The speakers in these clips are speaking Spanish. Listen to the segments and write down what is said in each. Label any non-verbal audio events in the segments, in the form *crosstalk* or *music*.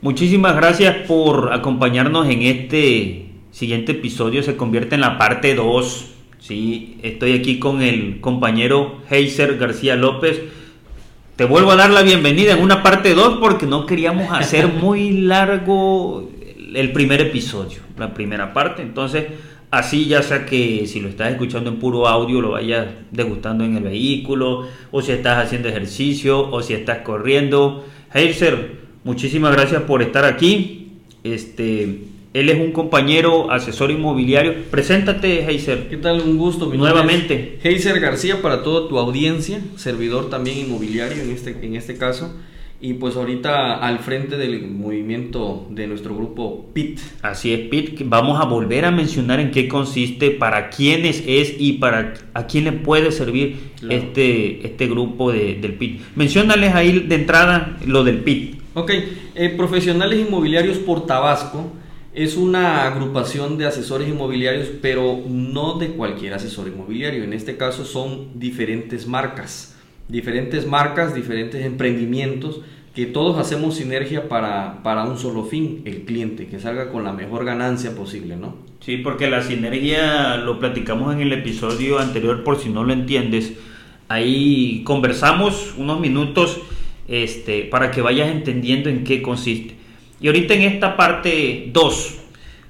Muchísimas gracias por acompañarnos en este siguiente episodio. Se convierte en la parte 2. ¿sí? Estoy aquí con el compañero Heiser García López. Te vuelvo a dar la bienvenida en una parte 2 porque no queríamos hacer *laughs* muy largo el primer episodio, la primera parte. Entonces, así ya sea que si lo estás escuchando en puro audio, lo vayas degustando en el vehículo, o si estás haciendo ejercicio, o si estás corriendo. Heiser, Muchísimas gracias por estar aquí. Este, él es un compañero asesor inmobiliario. Preséntate, Heiser. ¿Qué tal? Un gusto. Mi Nuevamente. Heiser García para toda tu audiencia, servidor también inmobiliario en este, en este caso. Y pues ahorita al frente del movimiento de nuestro grupo PIT. Así es, PIT. Vamos a volver a mencionar en qué consiste, para quiénes es y para a quién le puede servir este, este grupo de, del PIT. Menciónales ahí de entrada lo del PIT. Ok, eh, Profesionales Inmobiliarios por Tabasco es una agrupación de asesores inmobiliarios, pero no de cualquier asesor inmobiliario. En este caso son diferentes marcas, diferentes marcas, diferentes emprendimientos que todos hacemos sinergia para, para un solo fin, el cliente, que salga con la mejor ganancia posible, ¿no? Sí, porque la sinergia lo platicamos en el episodio anterior, por si no lo entiendes. Ahí conversamos unos minutos este, para que vayas entendiendo en qué consiste. Y ahorita en esta parte 2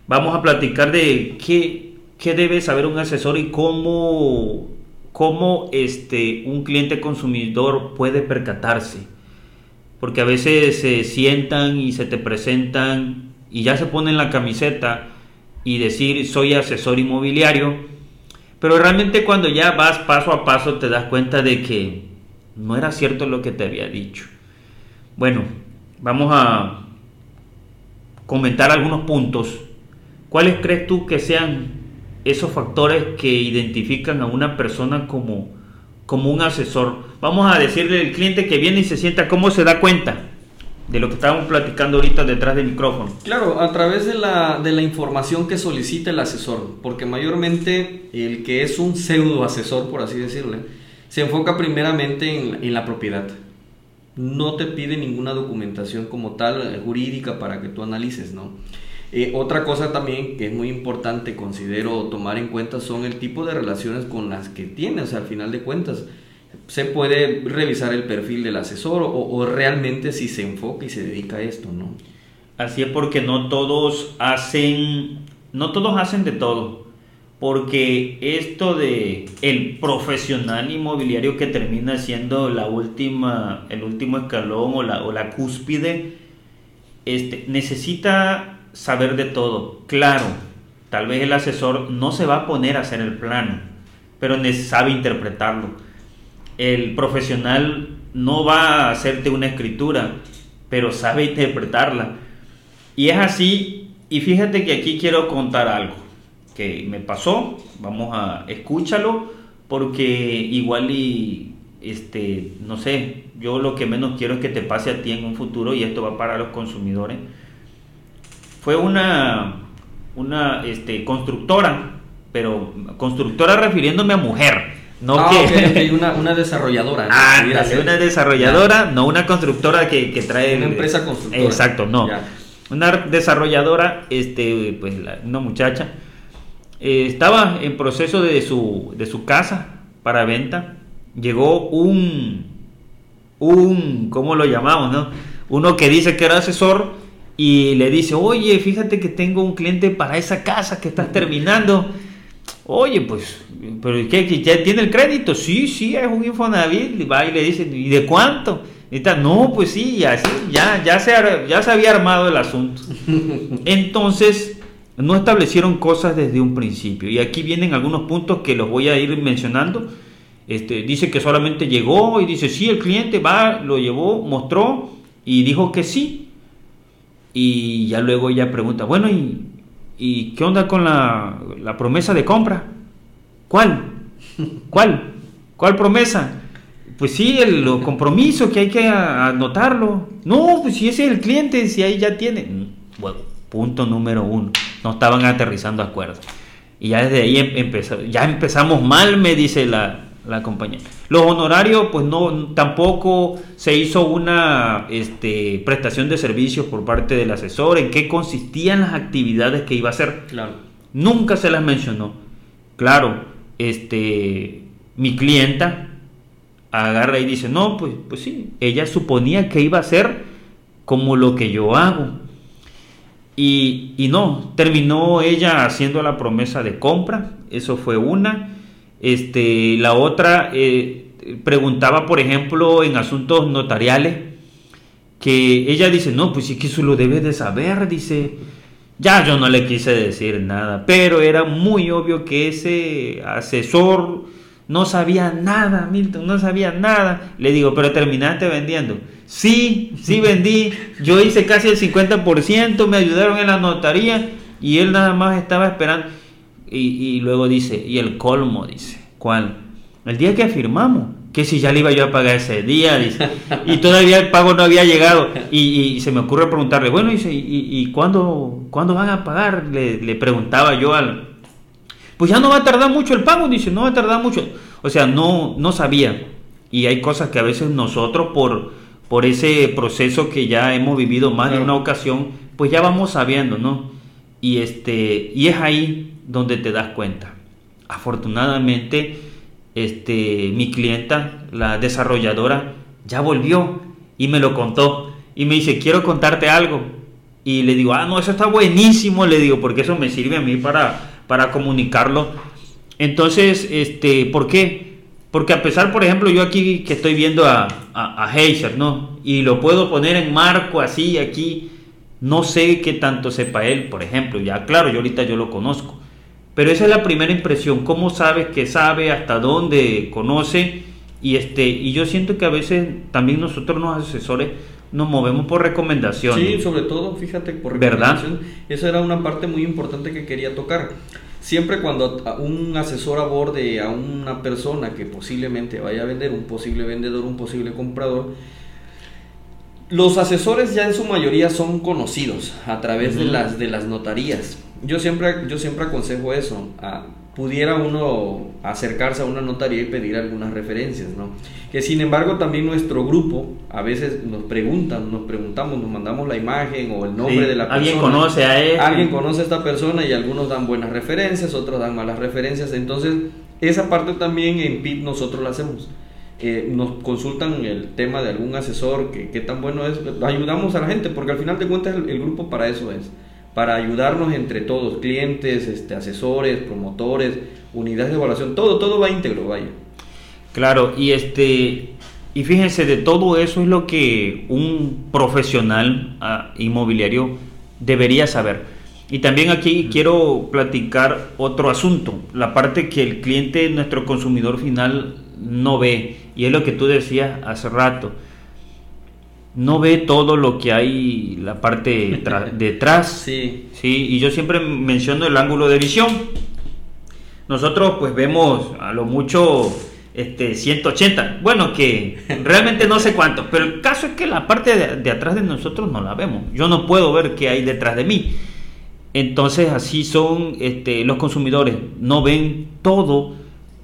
vamos a platicar de qué, qué debe saber un asesor y cómo, cómo este, un cliente consumidor puede percatarse. Porque a veces se sientan y se te presentan y ya se ponen la camiseta y decir soy asesor inmobiliario. Pero realmente cuando ya vas paso a paso te das cuenta de que no era cierto lo que te había dicho. Bueno, vamos a comentar algunos puntos. ¿Cuáles crees tú que sean esos factores que identifican a una persona como, como un asesor? Vamos a decirle al cliente que viene y se sienta, ¿cómo se da cuenta? de lo que estábamos platicando ahorita detrás del micrófono. Claro, a través de la, de la información que solicita el asesor, porque mayormente el que es un pseudo asesor, por así decirle, se enfoca primeramente en, la propiedad. No te pide ninguna documentación como tal eh, jurídica para que tú analices, ¿no? Eh, otra cosa también que es muy importante, considero tomar en cuenta, son el tipo de relaciones con las que tienes al final de cuentas. Se puede revisar el perfil del asesor o, o, realmente si se enfoca y se dedica a esto, ¿no? Así es porque no todos hacen, no todos hacen de todo porque esto de el profesional inmobiliario que termina siendo la última, el último escalón o la, cúspide, este, necesita saber de todo. Claro, tal vez el asesor no se va a poner a hacer el plano, pero sabe interpretarlo. El profesional no va a hacerte una escritura, pero sabe interpretarla. Y es así, y fíjate que aquí quiero contar algo que me pasó, vamos a escúchalo, porque igual y este, no sé, yo lo que menos quiero es que te pase a ti en un futuro y esto va para los consumidores. Fue una una este, constructora, pero constructora refiriéndome a mujer. No ah, que... *laughs* una, una, desarrolladora. Ah, una desarrolladora, no una constructora que, que, trae... Una empresa constructora. Exacto, no. Una desarrolladora, este, pues una muchacha, eh, estaba en proceso de su, de su casa para venta. Llegó un, un, ¿cómo lo llamamos? No? Uno que dice que era asesor y le dice, oye, fíjate que tengo un cliente para esa casa que estás terminando. Oye, pues, ¿pero qué? ¿Ya tiene el crédito? Sí, sí, es un Infonavit. Va y le dice, ¿y de cuánto? Y no, pues sí, ya, ya, ya, se, ya se había armado el asunto. *laughs* Entonces, no establecieron cosas desde un principio. Y aquí vienen algunos puntos que los voy a ir mencionando. Este, dice que solamente llegó y dice, sí, el cliente va, lo llevó, mostró y dijo que sí. Y ya luego ella pregunta, bueno, ¿y, y qué onda con la, la promesa de compra? ¿Cuál? ¿Cuál? ¿Cuál promesa? Pues sí, el compromiso que hay que anotarlo. No, pues si ese es el cliente, si ahí ya tiene. Mm, bueno, punto número uno no estaban aterrizando acuerdos. Y ya desde ahí em, empezó, ya empezamos mal, me dice la, la compañía. Los honorarios, pues no, tampoco se hizo una este, prestación de servicios por parte del asesor, en qué consistían las actividades que iba a hacer. Claro. Nunca se las mencionó. Claro, este, mi clienta agarra y dice, no, pues, pues sí, ella suponía que iba a ser como lo que yo hago. Y, no, terminó ella haciendo la promesa de compra, eso fue una. Este, la otra eh, preguntaba, por ejemplo, en asuntos notariales, que ella dice, no, pues sí que eso lo debe de saber, dice. Ya yo no le quise decir nada, pero era muy obvio que ese asesor no sabía nada, Milton, no sabía nada. Le digo, pero terminaste vendiendo. Sí, sí vendí. Yo hice casi el 50%, me ayudaron en la notaría y él nada más estaba esperando. Y, luego dice, y el colmo, dice, ¿cuál? El día que firmamos, que si ya le iba yo a pagar ese día, dice, y todavía el pago no había llegado. Y, se me ocurre preguntarle, bueno, dice, ¿y, y cuándo, cuándo van a pagar? Le, le preguntaba yo al, pues ya no va a tardar mucho el pago, dice, no va a tardar mucho. O sea, no, no sabía. Y hay cosas que a veces nosotros por, por ese proceso que ya hemos vivido más de una ocasión, pues ya vamos sabiendo, ¿no? Y, este, y es ahí donde te das cuenta. Afortunadamente, este, mi clienta, la desarrolladora, ya volvió y me lo contó. Y me dice, quiero contarte algo. Y le digo, ah, no, eso está buenísimo, le digo, porque eso me sirve a mí para para comunicarlo. Entonces, este, ¿por qué? Porque a pesar, por ejemplo, yo aquí que estoy viendo a, a, ¿no? Y lo puedo poner en marco así, aquí, no sé qué tanto sepa él, por ejemplo, ya claro, yo ahorita yo lo conozco. Pero esa es la primera impresión, cómo sabes que sabe, hasta dónde conoce. Y, este, y yo siento que a veces también nosotros los asesores nos movemos por recomendación. Sí, sobre todo, fíjate, por recomendación. Esa era una parte muy importante que quería tocar. Siempre cuando un asesor aborde a una persona que posiblemente vaya a vender, un posible vendedor, un posible comprador, los asesores ya en su mayoría son conocidos a través de, las, de las notarías. Yo siempre, yo siempre aconsejo eso. A, pudiera uno acercarse a una notaría y pedir algunas referencias, ¿no? Que sin embargo también nuestro grupo a veces nos preguntan, nos preguntamos, nos mandamos la imagen o el nombre de la persona. Alguien conoce a él. Alguien conoce a esta persona y algunos dan buenas referencias, otros dan malas referencias. Entonces, esa parte también en PIT nosotros la hacemos. Eh, nos consultan el tema de algún asesor, que qué tan bueno es, ayudamos a la gente, porque al final de cuentas el grupo para eso es para ayudarnos entre todos, clientes, este, asesores, promotores, unidades de evaluación, todo, todo va íntegro, vaya. Claro, y este y fíjense, de todo eso es lo que un profesional ah, inmobiliario debería saber. Y también aquí quiero platicar otro asunto, la parte que el cliente, nuestro consumidor final, no ve. Y es lo que tú decías hace rato no ve todo lo que hay la parte *laughs* detrás. Sí. sí. Y yo siempre menciono el ángulo de visión. Nosotros pues vemos a lo mucho este 180. Bueno, que *laughs* realmente no sé cuánto, pero el caso es que la parte de, atrás de nosotros no la vemos. Yo no puedo ver qué hay detrás de mí. Entonces así son este, los consumidores. No ven todo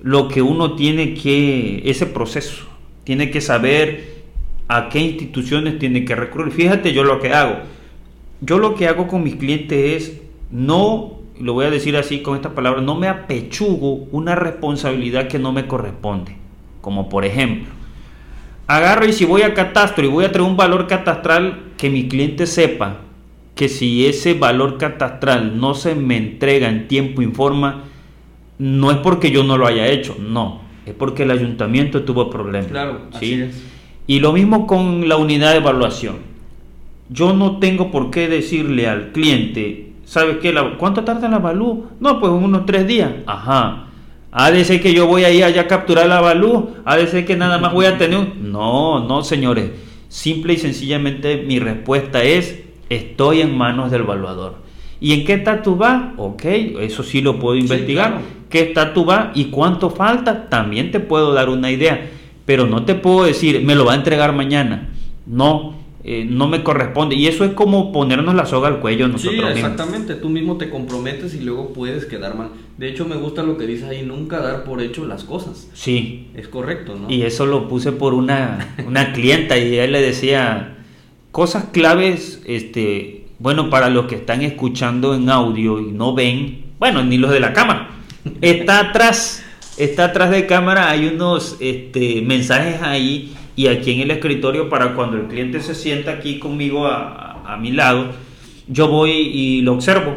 lo que uno tiene que, ese proceso. Tiene que saber a qué instituciones tiene que recurrir. Fíjate yo lo que hago. Yo lo que hago con mis clientes es no, lo voy a decir así con estas palabras, no me apechugo una responsabilidad que no me corresponde. Como por ejemplo, agarro y si voy a catastro y voy a traer un valor catastral, que mi cliente sepa que si ese valor catastral no se me entrega en tiempo y forma, no es porque yo no lo haya hecho, no, es porque el ayuntamiento tuvo problemas. Claro, así es. Y lo mismo con la unidad de evaluación. Yo no tengo por qué decirle al cliente, ¿sabes qué? ¿Cuánto tarda la avalú? No, pues unos tres días. Ajá. Ha de ser que yo voy a ir allá a capturar la avalú. Ha de ser que nada más voy a tener un... No, no, señores. Simple y sencillamente mi respuesta es, estoy en manos del evaluador. ¿Y en qué estatus va? Ok, eso sí lo puedo investigar. ¿Qué estatus va y cuánto falta? También te puedo dar una idea pero no te puedo decir, me lo va a entregar mañana. No, eh, no me corresponde. Y eso es como ponernos la soga al cuello nosotros Sí, mismos. exactamente. Tú mismo te comprometes y luego puedes quedar mal. De hecho, me gusta lo que dices ahí, nunca dar por hecho las cosas. Sí, Es correcto, ¿no? y eso lo puse por una, una clienta y él le decía cosas claves, este, bueno, para los que están escuchando en audio y no ven, bueno, ni los de la cámara. Está atrás, está atrás de cámara, hay unos este, mensajes ahí y aquí en el escritorio para cuando el cliente se sienta aquí conmigo a, mi lado, yo voy y lo observo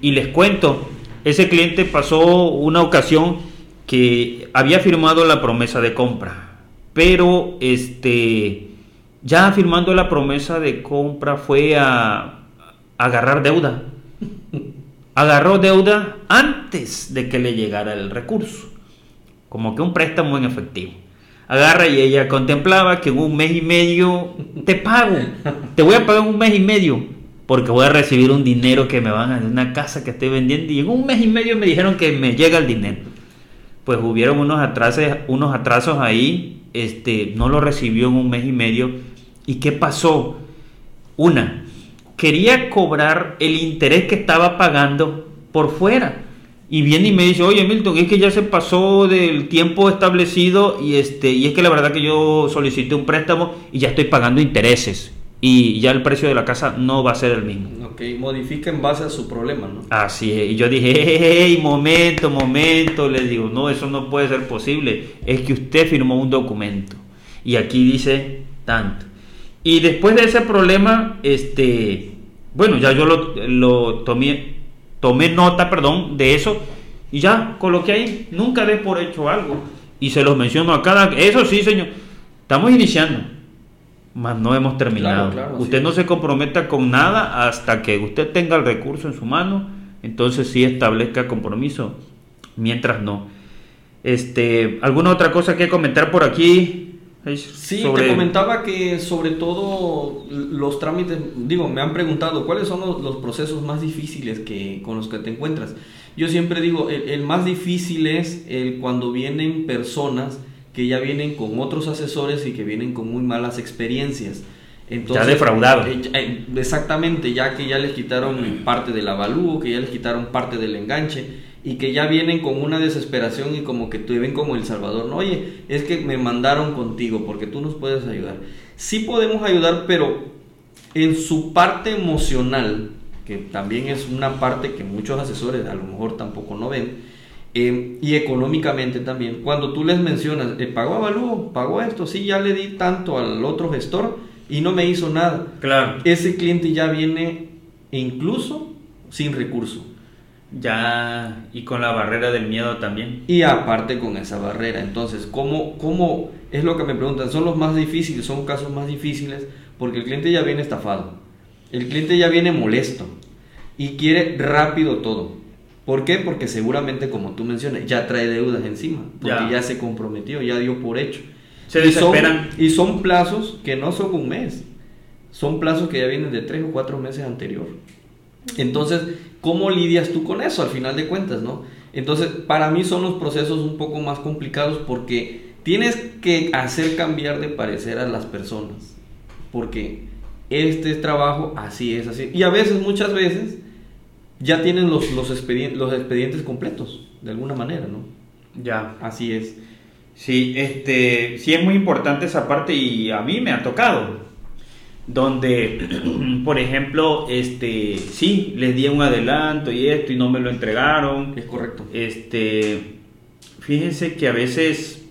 y les cuento, ese cliente pasó una ocasión que había firmado la promesa de compra, pero este ya firmando la promesa de compra fue a agarrar deuda. Agarró deuda antes de que le llegara el recurso, como que un préstamo en efectivo. Agarra y ella contemplaba que en un mes y medio te pago, te voy a pagar un mes y medio, porque voy a recibir un dinero que me van a de una casa que estoy vendiendo y en un mes y medio me dijeron que me llega el dinero. Pues hubieron unos atrasos, unos atrasos ahí, este, no lo recibió en un mes y medio. ¿Y qué pasó? Una, quería cobrar el interés que estaba pagando por fuera. Y viene y me dice, oye Milton, es que ya se pasó del tiempo establecido y este, y es que la verdad que yo solicité un préstamo y ya estoy pagando intereses. Y ya el precio de la casa no va a ser el mismo. Ok, modifica en base a su problema, ¿no? Así es. Y yo dije, hey, momento, momento. Le digo, no, eso no puede ser posible. Es que usted firmó un documento. Y aquí dice tanto. Y después de ese problema, este, bueno, ya yo lo, lo tomé, tomé nota, perdón, de eso. Y ya coloqué ahí. Nunca dé por hecho algo. Y se los menciono a cada... Eso sí, señor. Estamos iniciando. Mas no hemos terminado. Claro, claro, así usted no se comprometa con nada hasta que usted tenga el recurso en su mano. Entonces sí establezca compromiso. Mientras no. Este, ¿Alguna otra cosa que comentar por aquí? Sí, Sobre- te comentaba que sobre todo los trámites, digo, me han preguntado cuáles son los, los procesos más difíciles que, con los que te encuentras. Yo siempre digo, el, el más difícil es el cuando vienen personas que ya vienen con otros asesores y que vienen con muy malas experiencias. Ya defraudado. eh, eh, exactamente, ya que ya les quitaron parte del avalúo, que ya les quitaron parte del enganche y que ya vienen con una desesperación y como que te ven como el Salvador. No, oye, es que me mandaron contigo porque tú nos puedes ayudar. Sí podemos ayudar, pero en su parte emocional, que también es una parte que muchos asesores a lo mejor tampoco no ven, eh, y económicamente también, cuando tú les mencionas, eh, pagó avalúo, pagó esto, sí, ya le di tanto al otro gestor y no me hizo nada. Claro. Ese cliente ya viene incluso sin recurso. Ya, y con la barrera del miedo también. Y aparte con esa barrera. Entonces, ¿cómo, ¿cómo es lo que me preguntan? ¿Son los más difíciles? ¿Son casos más difíciles? Porque el cliente ya viene estafado. El cliente ya viene molesto. Y quiere rápido todo. ¿Por qué? Porque seguramente, como tú mencionas, ya trae deudas encima. Porque Ya. ya, se comprometió, ya dio por hecho. Se Y son- desesperan. y son plazos que no son un mes. Son plazos que ya vienen de tres o cuatro meses anterior. Entonces, ¿cómo lidias tú con eso al final de cuentas, no? Entonces, para mí son los procesos un poco más complicados porque tienes que hacer cambiar de parecer a las personas. Porque este trabajo así es, así. Y a veces, muchas veces, ya tienen los, los, expedien- los expedientes completos, de alguna manera, ¿no? Ya. Así es. Sí, este, sí es muy importante esa parte y a mí me ha tocado. Donde, *clears throat* por ejemplo, este, sí, les di un adelanto y esto y no me lo entregaron. Es correcto. Este, fíjense que a veces,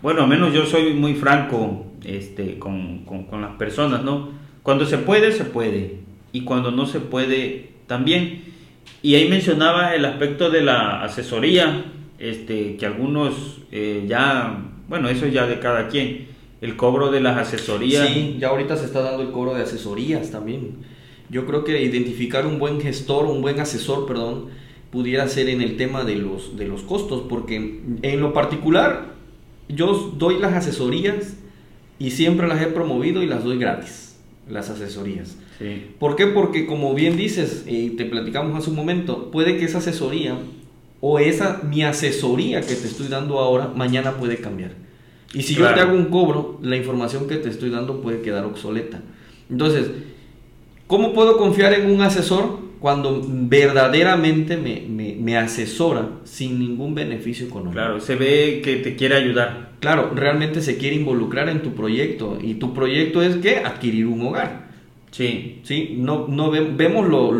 bueno, al menos yo soy muy franco este, con, con- con las personas, ¿no? Cuando se puede, se puede. Y cuando no se puede, también. Y ahí mencionaba el aspecto de la asesoría, este, que algunos eh, ya, bueno, eso ya de cada quien, el cobro de las asesorías. Sí, ya ahorita se está dando el cobro de asesorías también. Yo creo que identificar un buen gestor, un buen asesor, perdón, pudiera ser en el tema de los, de los costos, porque en lo particular yo doy las asesorías y siempre las he promovido y las doy gratis, las asesorías. Sí. ¿Por qué? Porque como bien dices y te platicamos hace un momento, puede que esa asesoría o esa mi asesoría que te estoy dando ahora mañana puede cambiar. Y si yo te hago un cobro, la información que te estoy dando puede quedar obsoleta. Entonces, ¿cómo puedo confiar en un asesor cuando verdaderamente me, asesora sin ningún beneficio económico? Claro, se ve que te quiere ayudar. Claro, realmente se quiere involucrar en tu proyecto y tu proyecto es que adquirir un hogar. Sí. Sí, no, no vemos lo,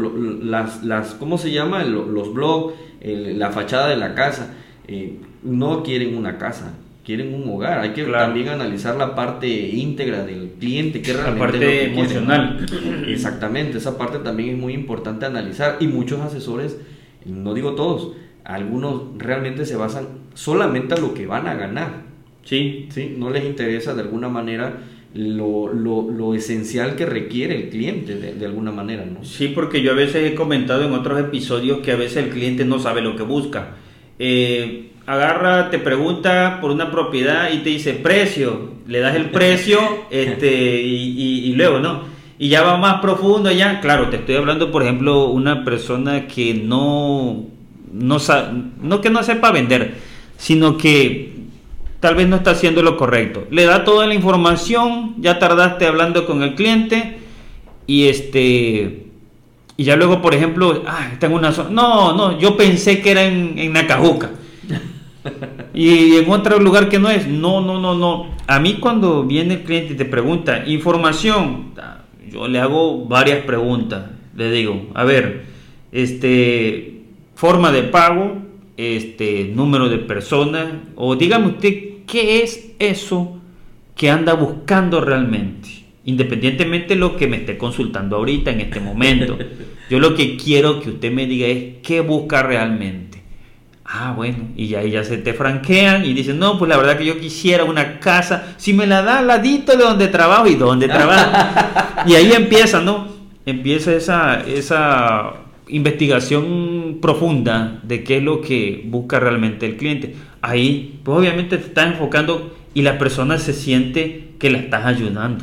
las, las, ¿cómo se llama? Los blogs, la fachada de la casa. Eh, no quieren una casa, quieren un hogar. Hay que también analizar la parte íntegra del cliente, que realmente la parte emocional. *clears throat* Exactamente, esa parte también es muy importante analizar y muchos asesores, no digo todos, algunos realmente se basan solamente a lo que van a ganar. Sí. Sí, no les interesa de alguna manera lo, lo, lo, esencial que requiere el cliente de, de, alguna manera, ¿no? Sí, porque yo a veces he comentado en otros episodios que a veces el cliente no sabe lo que busca. Eh, agarra, te pregunta por una propiedad y te dice precio, le das el precio *laughs* este, y, luego, ¿no? Y ya va más profundo, ya, claro, te estoy hablando, por ejemplo, una persona que no, no, no que no sepa vender, sino que tal vez no está haciendo lo correcto. Le da toda la información, ya tardaste hablando con el cliente y este y ya luego, por ejemplo, ah, está en una zona. No, no, yo pensé que era en, en Nacajuca. *laughs* y en otro lugar que no es. No, no, no, no. A mí cuando viene el cliente y te pregunta información, yo le hago varias preguntas. Le digo, a ver, este, forma de pago, este, número de personas, o dígame usted, ¿qué es eso que anda buscando realmente? Independientemente de lo que me esté consultando ahorita, en este momento. *laughs* Yo lo que quiero que usted me diga es qué busca realmente. Ah, bueno, y ahí ya se te franquean y dicen, no, pues la verdad que yo quisiera una casa, si me la da al ladito de donde trabajo y donde trabajo. *laughs* y ahí empieza, ¿no? Empieza esa, esa investigación profunda de qué es lo que busca realmente el cliente. Ahí, pues obviamente te estás enfocando y la persona se siente que la estás ayudando.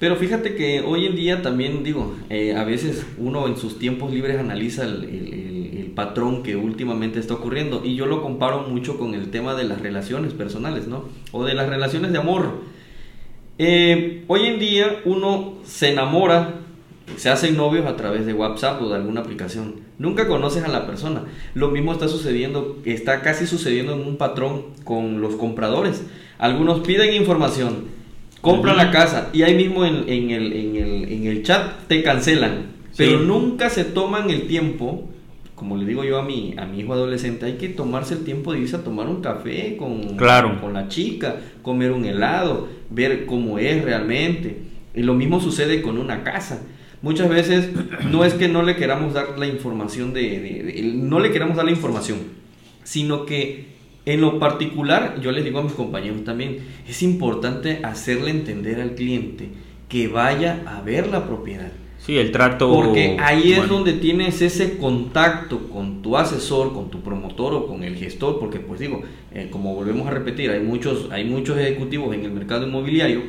Pero fíjate que hoy en día también digo, eh, a veces uno en sus tiempos libres analiza el, patrón que últimamente está ocurriendo y yo lo comparo mucho con el tema de las relaciones personales, ¿no? O de las relaciones de amor. Eh, hoy en día uno se enamora, se hacen novios a través de WhatsApp o de alguna aplicación. Nunca conoces a la persona. Lo mismo está sucediendo, está casi sucediendo en un patrón con los compradores. Algunos piden información, compran la casa y ahí mismo en, el, en, el, chat te cancelan. Pero nunca se toman el tiempo, como le digo yo a mi, a mi hijo adolescente, hay que tomarse el tiempo de irse a tomar un café con, con la chica, comer un helado, ver cómo es realmente. Y lo mismo sucede con una casa. Muchas veces *clears throat* no es que no le queramos dar la información de no le queramos dar la información, sino que en lo particular, yo les digo a mis compañeros también, es importante hacerle entender al cliente que vaya a ver la propiedad. Sí, el trato. Porque ahí es donde tienes ese contacto con tu asesor, con tu promotor o con el gestor, porque pues digo, eh, como volvemos a repetir, hay muchos, hay muchos ejecutivos en el mercado inmobiliario,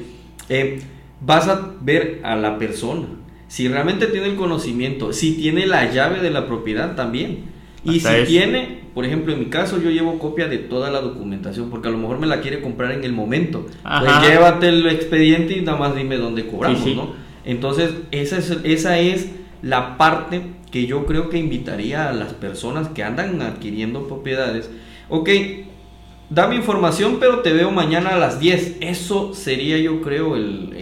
eh, vas a ver a la persona, si realmente tiene el conocimiento, si tiene la llave de la propiedad también. Y si tiene, por ejemplo, en mi caso, yo llevo copia de toda la documentación, porque a lo mejor me la quiere comprar en el momento. Pues llévate el expediente y nada más dime dónde cobramos, ¿no? Entonces, esa es, esa es la parte que yo creo que invitaría a las personas que andan adquiriendo propiedades. Ok, dame información, pero te veo mañana a las 10. Eso sería, yo creo, el,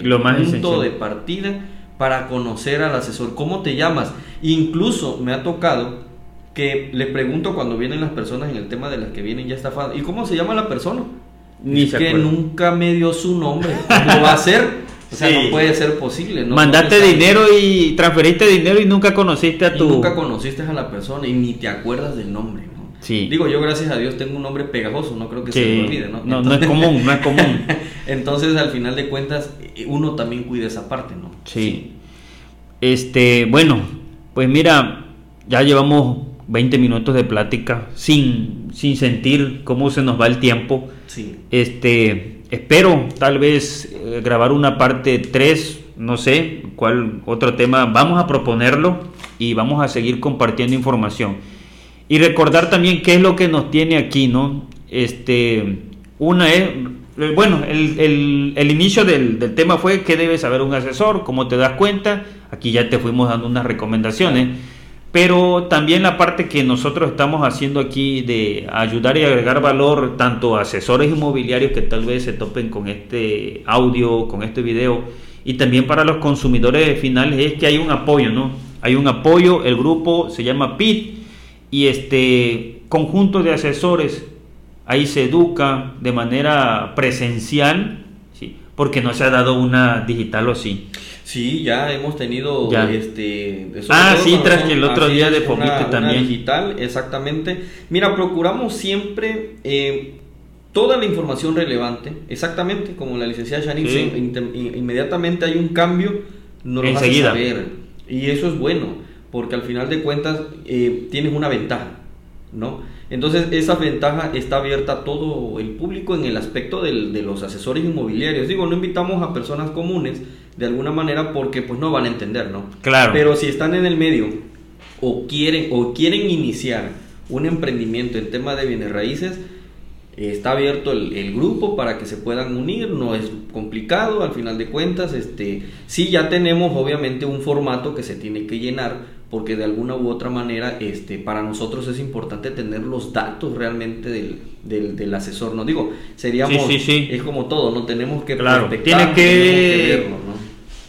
punto de partida para conocer al asesor. ¿Cómo te llamas? Incluso me ha tocado que le pregunto cuando vienen las personas en el tema de las que vienen ya estafadas, ¿y cómo se llama la persona? Ni es que nunca me dio su nombre. ¿Cómo va a ser? O sea, no puede ser posible. ¿no? Mandaste dinero y transferiste dinero y nunca conociste a tu... nunca conociste a la persona y ni te acuerdas del nombre. ¿no? Sí. Digo, yo gracias a Dios tengo un nombre pegajoso, no creo que se me olvide, ¿no? No, no es común, no es común. *laughs* Entonces, al final de cuentas, uno también cuida esa parte, ¿no? Sí. Este, bueno, pues mira, ya llevamos 20 minutos de plática sin, sin sentir cómo se nos va el tiempo. Sí. Este, espero tal vez eh, grabar una parte 3, no sé cuál otro tema, vamos a proponerlo y vamos a seguir compartiendo información. Y recordar también qué es lo que nos tiene aquí, ¿no? Este, una es bueno, el, el, inicio del, del, tema fue qué debe saber un asesor, cómo te das cuenta. Aquí ya te fuimos dando unas recomendaciones. Pero también la parte que nosotros estamos haciendo aquí de ayudar y agregar valor tanto a asesores inmobiliarios que tal vez se topen con este audio, con este video, y también para los consumidores finales es que hay un apoyo, ¿no? Hay un apoyo, el grupo se llama PIT y este conjunto de asesores ahí se educa de manera presencial, ¿sí? porque no se ha dado una digital o así. Sí, ya hemos tenido este Ah, sí, tras que el otro día de Fomite también digital, exactamente. Mira, procuramos siempre eh, toda la información relevante, exactamente como la licenciada Janine inmediatamente hay un cambio, no lo Enseguida. vas a saber. Y eso es bueno, porque al final de cuentas eh, tienes una ventaja, ¿no? Entonces esa ventaja está abierta a todo el público en el aspecto del, de los asesores inmobiliarios. Digo, no invitamos a personas comunes de alguna manera porque pues no van a entender, ¿no? Claro. Pero si están en el medio o quieren o quieren iniciar un emprendimiento en tema de bienes raíces, está abierto el, el, grupo para que se puedan unir, no es complicado al final de cuentas, este, sí ya tenemos obviamente un formato que se tiene que llenar, porque de alguna u otra manera este, para nosotros es importante tener los datos realmente del, del, del asesor. No digo, seríamos, es como todo, no tenemos que claro, tiene que,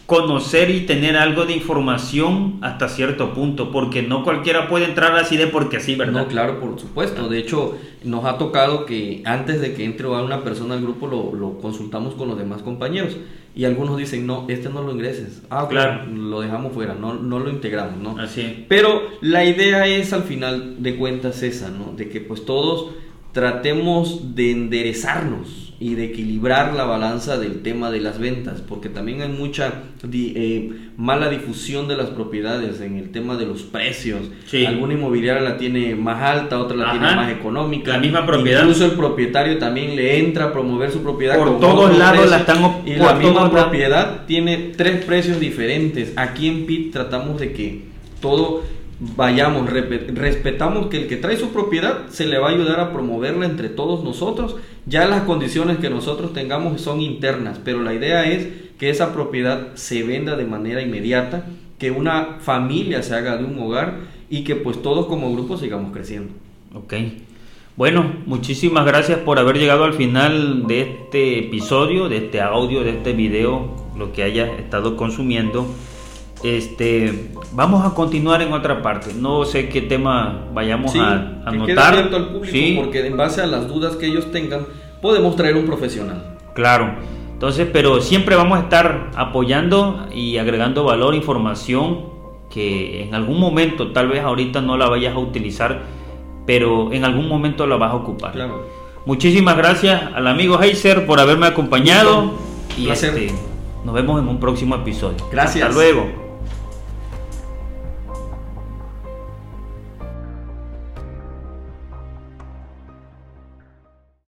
conocer y tener algo de información hasta cierto punto, porque no cualquiera puede entrar así de porque así, ¿verdad? No, claro, por supuesto. De hecho, nos ha tocado que antes de que entre una persona al grupo lo, lo consultamos con los demás compañeros y algunos dicen, no, este no lo ingreses. Ah, claro, lo dejamos fuera, no, no lo integramos, ¿no? Así. Pero la idea es al final de cuentas esa, ¿no? De que pues todos tratemos de enderezarnos y de equilibrar la balanza del tema de las ventas, porque también hay mucha eh, mala difusión de las propiedades en el tema de los precios. Alguna inmobiliaria la tiene más alta, otra la tiene más económica. La misma propiedad. Incluso el propietario también le entra a promover su propiedad. Por todos lados la están Y la misma propiedad tiene tres precios diferentes. Aquí en PIT tratamos de que todo vayamos, respetamos que el que trae su propiedad se le va a ayudar a promoverla entre todos nosotros. Ya las condiciones que nosotros tengamos son internas, pero la idea es que esa propiedad se venda de manera inmediata, que una familia se haga de un hogar y que pues todos como grupo sigamos creciendo. Ok. Bueno, muchísimas gracias por haber llegado al final de este episodio, de este audio, de este video, lo que haya estado consumiendo. Este, vamos a continuar en otra parte. No sé qué tema vayamos a anotar. al público porque en base a las dudas que ellos tengan, podemos traer un profesional. Claro. Entonces, pero siempre vamos a estar apoyando y agregando valor, información que en algún momento, tal vez ahorita no la vayas a utilizar, pero en algún momento la vas a ocupar. Claro. Muchísimas gracias al amigo Heiser por haberme acompañado. Y este, nos vemos en un próximo episodio. Gracias. Hasta luego.